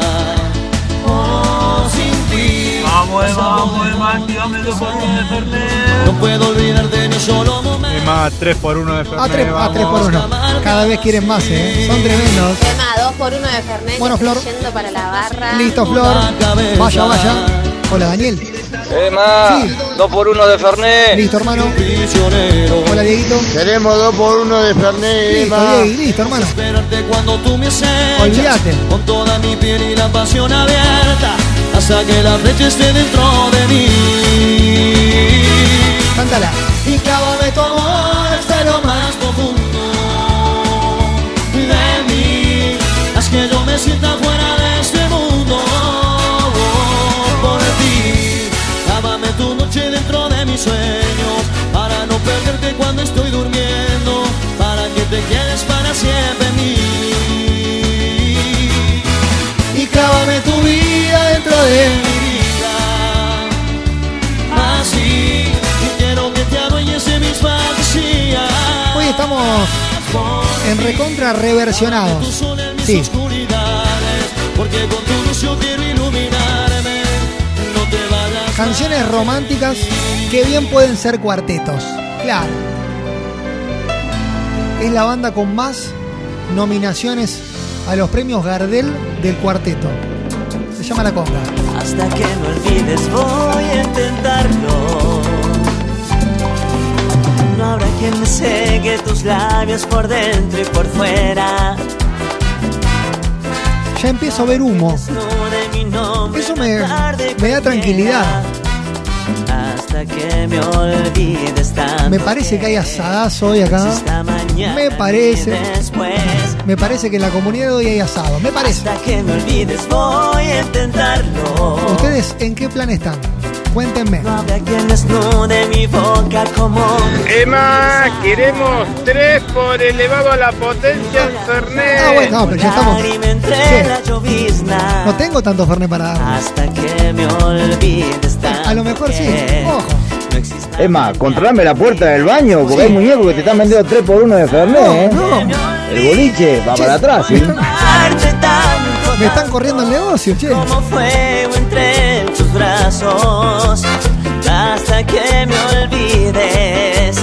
No puedo olvidarte ni solo momento. Emma, 3 por 1 de Fernet. A 3, a 3 por vamos. 1. Cada vez quieren más, ¿eh? Son tremendos. Tema 2 por 1 de Fernet. Bueno, Flor. Yendo para la barra. Listo, Flor. Vaya, vaya. Hola, Daniel. Emma, Sí. 2 por 1 de Fernet. Listo, hermano. Hola, Dieguito. Queremos dos por uno de Fernet, Listo, Emma. Diego, listo, hermano. Esperarte cuando tú me acechas Olvídate. Con toda mi piel y la pasión abierta Hasta que la flecha esté dentro de mí. Cántala. Y clávame tu amor hasta lo más profundo de mí. Haz que yo me sienta fuera de este mundo. Por ti Lávame tu noche dentro de mis sueños Para no perderte cuando estoy durmiendo Para que te quedes para siempre en mí Hoy estamos en recontra reversionados. Sí. Canciones románticas que bien pueden ser cuartetos. Claro. Es la banda con más nominaciones a los premios Gardel del cuarteto. Se llama La Conga. Hasta que no olvides voy a intentarlo. No habrá quien me seque tus labios por dentro y por fuera. Ya empiezo a ver humo. Eso me, me da tranquilidad. Hasta que me olvides. Me parece que hay asadazo hoy acá. Me parece. después. Me parece que en la comunidad de hoy hay asado. Me parece. Hasta que me olvides voy a intentarlo. ¿Ustedes en qué plan están? Cuéntenme. No habrá quien desnude mi boca como Emma, queremos 3 por elevado a la potencia en Fernet. Ah, bueno, no, pero ya estamos. Sí. No tengo tanto Fernet para dar. Hasta que me olvides tanto. A lo mejor sí. Ojo. No existe Emma, controlame la puerta del baño, porque Sí. hay muñecos que te están vendiendo 3 por 1 de Fernet, ¿eh? No, El boliche va para atrás, ¿sí? Me están corriendo el negocio, che. Como fuego entre tus brazos. Hasta que me olvides.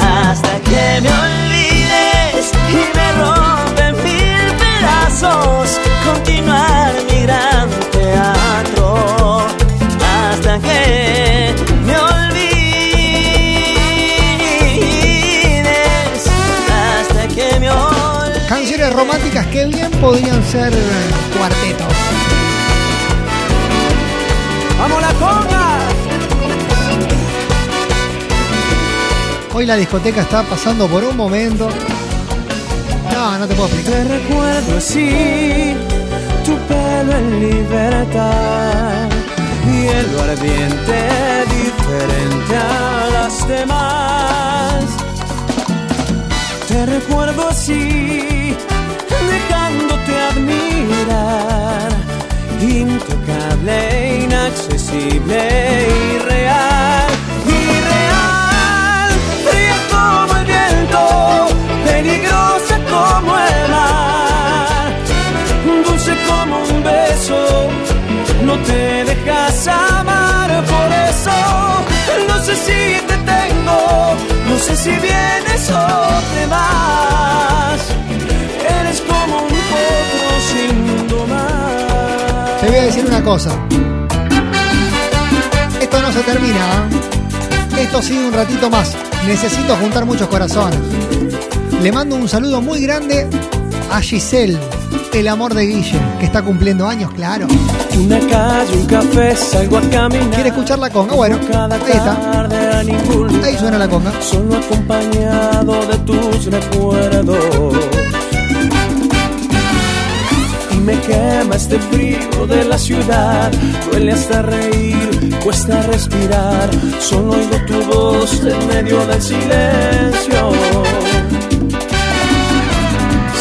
Hasta que me olvides. Y me rompen mil pedazos. Que bien podrían ser eh, cuartetos. ¡Vamos la conga! Hoy la discoteca está pasando por un momento. No, no te puedo explicar. Te recuerdo así, tu pelo en libertad y el ardiente diferente a las demás. Te recuerdo así, admirar, intocable, inaccesible y real. Irreal, fría como el viento, peligrosa como el mar, dulce como un beso, no te dejas amar por eso. No sé si te tengo, no sé si vienes o te vas. Te voy a decir una cosa. Esto no se termina. ¿eh? Esto sigue un ratito más. Necesito juntar muchos corazones. Le mando un saludo muy grande a Giselle. el amor de Guille, que está cumpliendo años, claro. Una calle, un café, salgo a caminar. ¿Quiere escuchar la conga? Bueno, ahí está. Ahí suena la conga. Solo acompañado de tus recuerdos. Me quema este frío de la ciudad. Duele hasta reír, cuesta respirar. Solo oigo tu voz en medio del silencio.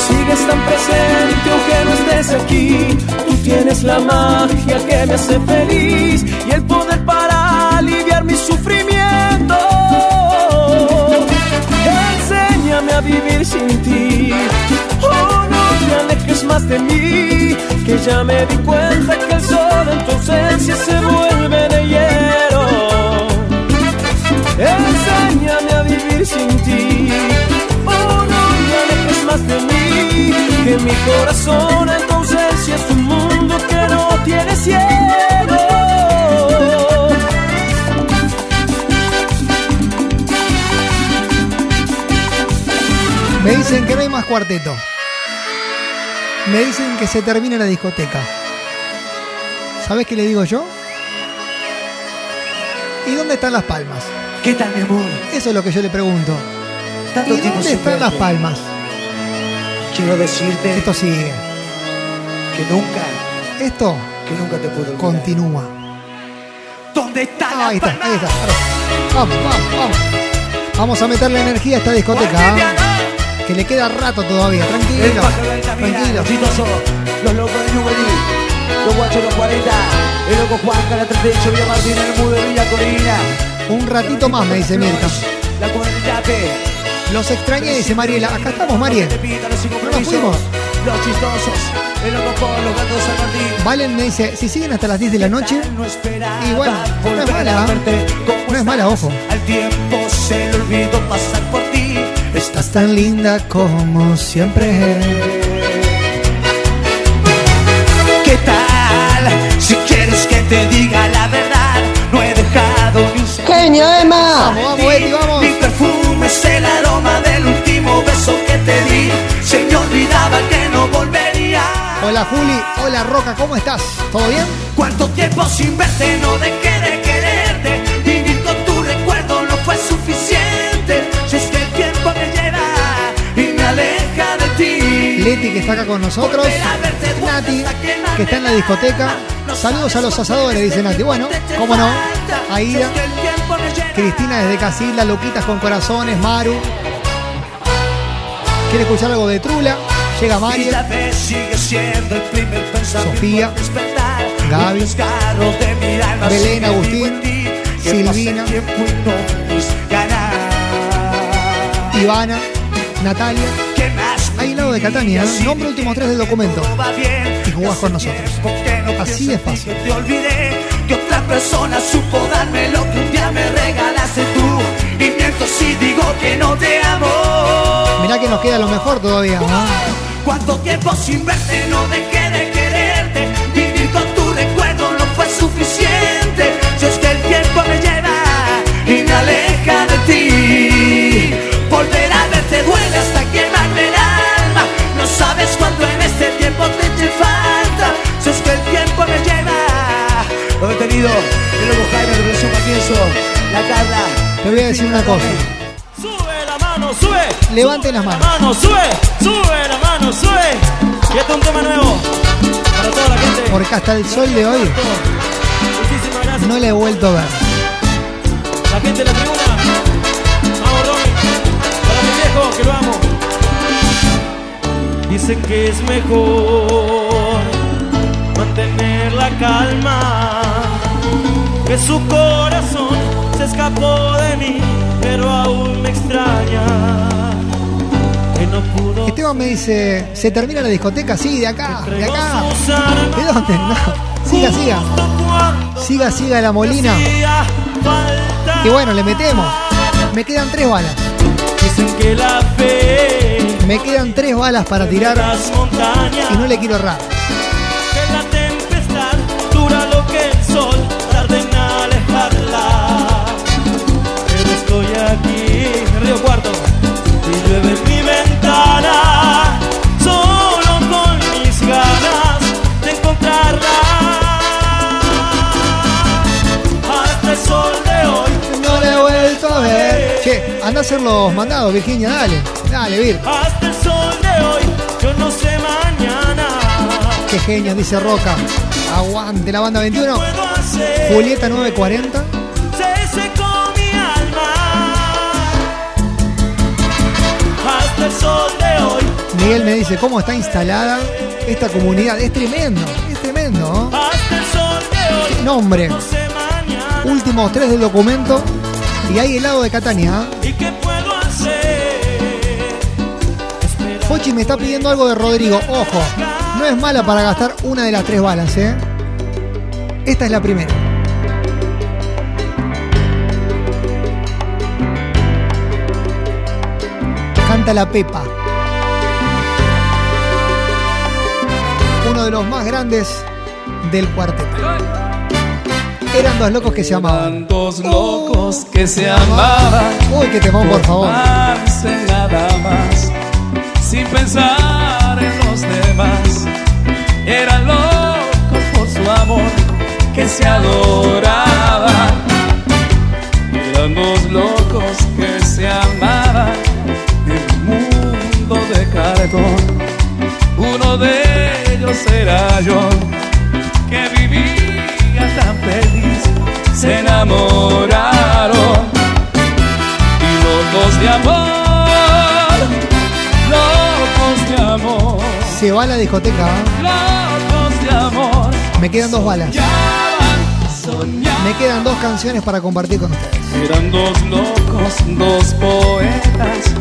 Sigues tan presente aunque no estés aquí. Tú tienes la magia que me hace feliz y el poder para aliviar mi sufrimiento. Enséñame a vivir sin ti. Oh, te alejes más de mí. Que ya me di cuenta que el sol en tu ausencia se vuelve de hielo. Enséñame a vivir sin ti. Oh, no te alejes más de mí. Que mi corazón entonces si es un mundo que no tiene cielo. Me dicen que no hay más cuarteto. Me dicen que se termina la discoteca. ¿Sabes qué le digo yo? ¿Y dónde están las palmas? ¿Qué tal, mi amor? Eso es lo que yo le pregunto. ¿Y dónde están las palmas? Quiero decirte Esto sigue. que nunca, Esto que nunca te puedo olvidar. continúa. ¿Dónde está Ahí está, ahí está. Vamos, vamos, vamos. Vamos a meterle energía a esta discoteca. ¿eh? Que le queda rato todavía. Tranquilo. Tranquilo. los locos de Nubelí, los guachos los 40, el loco Juan, la 38, Villa Martín, el mudo de Villa Corina, Un ratito más, me dice Mirta. la Los extrañé, dice Mariela. Acá estamos, Mariel. No nos fuimos. los chistosos, el loco por los gatos de San Martín. Valen me dice, si siguen hasta las 10 de la noche, y bueno, no es mala, no es mala, ojo. Al tiempo se le olvidó pasar por ti. Estás tan linda como siempre. ¿Qué tal? Si quieres que te diga la verdad, no he dejado ni un segundo. ¡Genio, Emma! Vamos, vamos. Mi perfume es el aroma del último beso que te di. Se me olvidaba que no volvería. Hola Juli, hola Roca, ¿cómo estás? ¿Todo bien? Cuánto tiempo sin verte no dejé de quererte. Vivir con tu recuerdo no fue suficiente. Leti que está acá con nosotros. Nati que está en la discoteca. Saludos a los asadores, dice Nati. Bueno, cómo no. Aida, Cristina desde Casilda, Loquitas con corazones, Maru. ¿Quiere escuchar algo de Trula? Llega pensamiento Sofía. Gaby, Belén, Agustín, Silvina. Ivana, Natalia. De Catania, nombre último tres del documento. Y jugás con nosotros. Así de fácil. que Te olvidé que otra persona supo darme lo que un día me regalaste tú. Y miento si digo que no te amo. Mirá que nos queda lo mejor todavía. ¿no? Cuánto tiempo sin verte no dejé de quererte. Vivir con tu recuerdo no fue suficiente. Si es que el tiempo me lleva voy a decir una cosa. Sube la mano, sube. Levanten las manos. Mano, sube, sube la mano, sube. Y este es un tema nuevo para toda la gente. Porque hasta el sol de hoy Muchísimas gracias. no la he vuelto a ver. La gente de la tribuna. Vamos. Para mi viejo, que lo amo. Dicen que es mejor mantener la calma. Que su corazón se escapó de mí, pero aún me extraña. Que no pudo Esteban me dice, ¿se termina la discoteca? Sí, de acá, de acá. ¿De dónde? No. Siga, siga. Siga, siga la molina. Y bueno, le metemos. Me quedan tres balas. Dicen que la fe Me quedan tres balas para tirar y no le quiero errar. Río Cuarto y llueve en mi ventana, solo con mis ganas de encontrarla. Hasta el sol de hoy no le he vuelto a ver. Che, anda a hacer los mandados, Virginia, dale, dale, Vir. Hasta el sol de hoy, yo no sé mañana. Qué genio, dice Roca. Aguante la banda 21. Julieta 940. Miguel me dice cómo está instalada esta comunidad. Es tremendo, es tremendo. Qué nombre. Últimos tres del documento. Y hay helado de Catania. ¿eh? ¿Y qué puedo hacer? Pochi me está pidiendo algo de Rodrigo. Ojo, no es mala para gastar una de las tres balas, ¿eh? Esta es la primera. Canta la Pepa. Uno de los más grandes del cuarteto. Eran dos locos que se amaban. Dos locos que se amaban. Uy, que temón, por favor. Nada más, sin pensar en los demás. Eran locos por su amor, que se adoraban. Eran dos locos que se amaban en un mundo de cartón. Uno de ellos era yo, que vivía tan feliz. Se enamoraron y locos de amor, locos de amor, Se va a la discoteca. ¿eh? locos de amor. Me quedan dos balas. Me quedan dos canciones para compartir con ustedes. Eran dos locos, dos poetas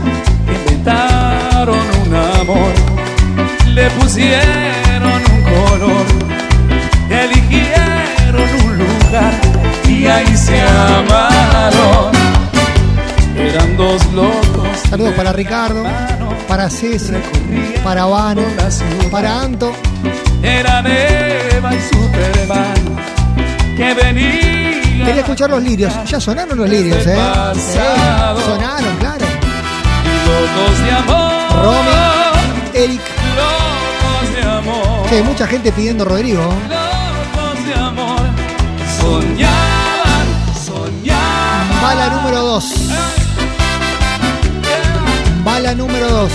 que inventaron un amor, le pusieron color, eligieron un lugar y ahí se amaron. Eran dos locos. Saludos para Ricardo, para Ceci, para Vane, para Anto. Eran Eva y Superman que venían. Quería escuchar los lirios. Ya sonaron los lirios, ¿eh? Sí, sonaron, claro. Locos de amor. Romy, Eric. Amor. Mucha gente pidiendo Rodrigo. Locos de amor. Soñaban, soñaban. Bala número 2. Bala número 2.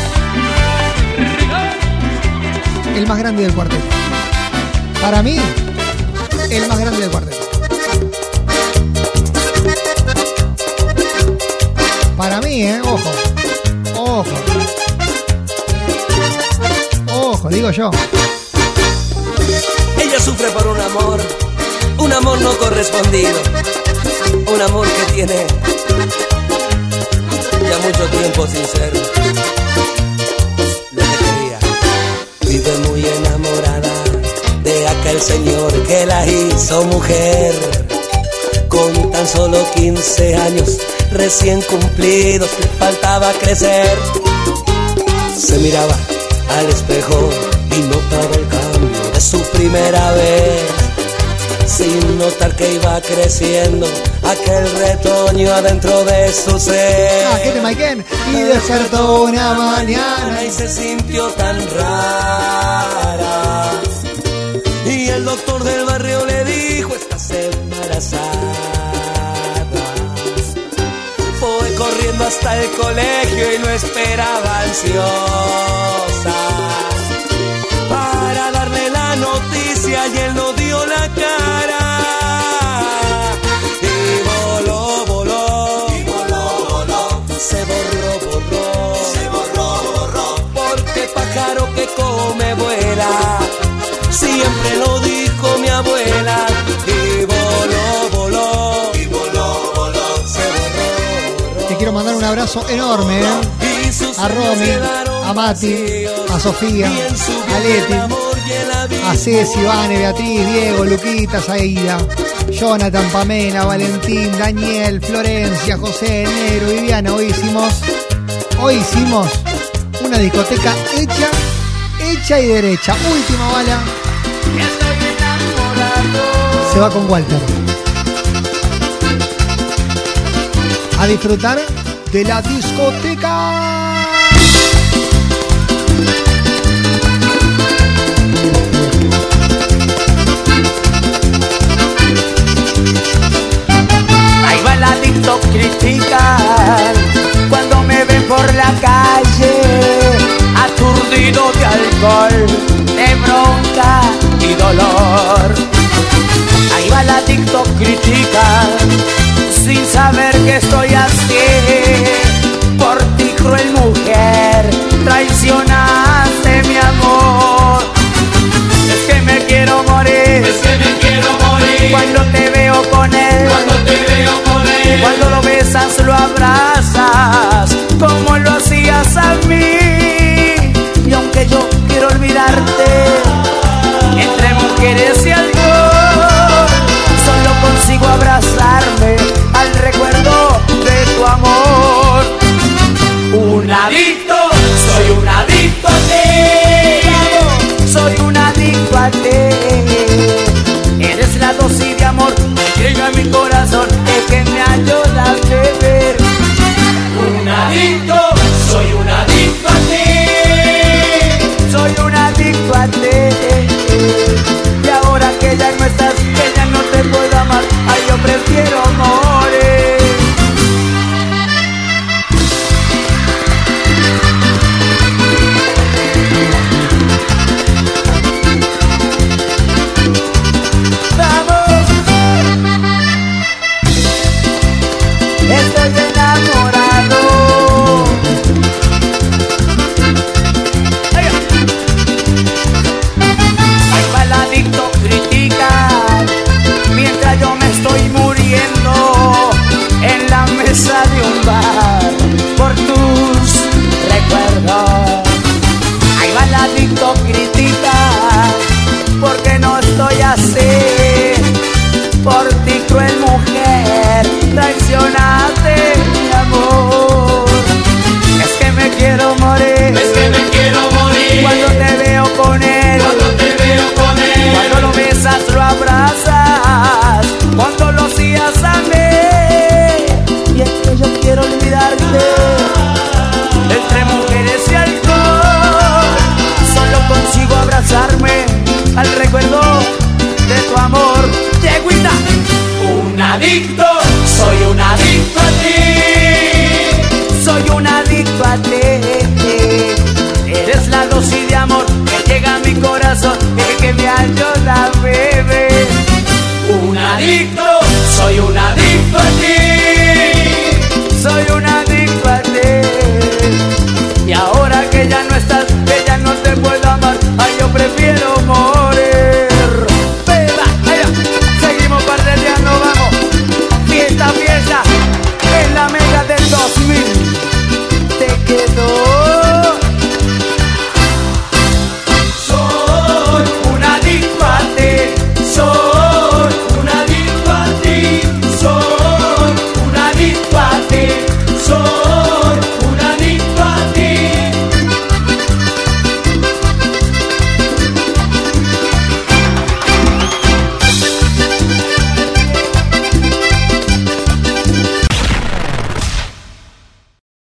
El más grande del cuarteto. Para mí, el más grande del cuarteto. Para mí, ¿eh? Ojo. Ojo. Digo yo. Ella sufre por un amor, un amor no correspondido, un amor que tiene ya mucho tiempo sin ser lo que quería. Vive muy enamorada de aquel señor que la hizo mujer, con tan solo 15 años recién cumplidos le faltaba crecer. Se miraba al espejo y notaba el cambio de su primera vez. Sin notar que iba creciendo aquel retoño adentro de su ser. Ah, ¿qué Maiken? Y despertó una mañana. y se sintió tan rara. Hasta el colegio y lo esperaba ansiosa. Para darle la noticia y él no dio la cara. Y voló, voló, y voló, voló, se borró, borró, se borró, borró, porque pájaro que come vuela, siempre lo dijo mi abuela. Abrazo enorme, ¿eh? A Romy, a Mati, a Sofía, a Leti, a Ceci, Vane, Beatriz, Diego, Luquita, Saida, Jonathan, Pamela, Valentín, Daniel, Florencia, José, Negro, Viviana. Hoy hicimos, hoy hicimos una discoteca hecha, hecha y derecha. Última bala. Se va con Walter. A disfrutar de la discoteca. Hay baladictos critican cuando me ven por la calle, aturdido de alcohol, de bronca y dolor. Ahí va la TikTok critican sin saber que estoy así. Por ti, cruel mujer, traicionaste mi amor. Es que me quiero morir, es que me quiero morir. Cuando te veo con él, cuando te veo con él. Cuando lo besas, lo abrazas, como lo hacías a mí. Eres la dosis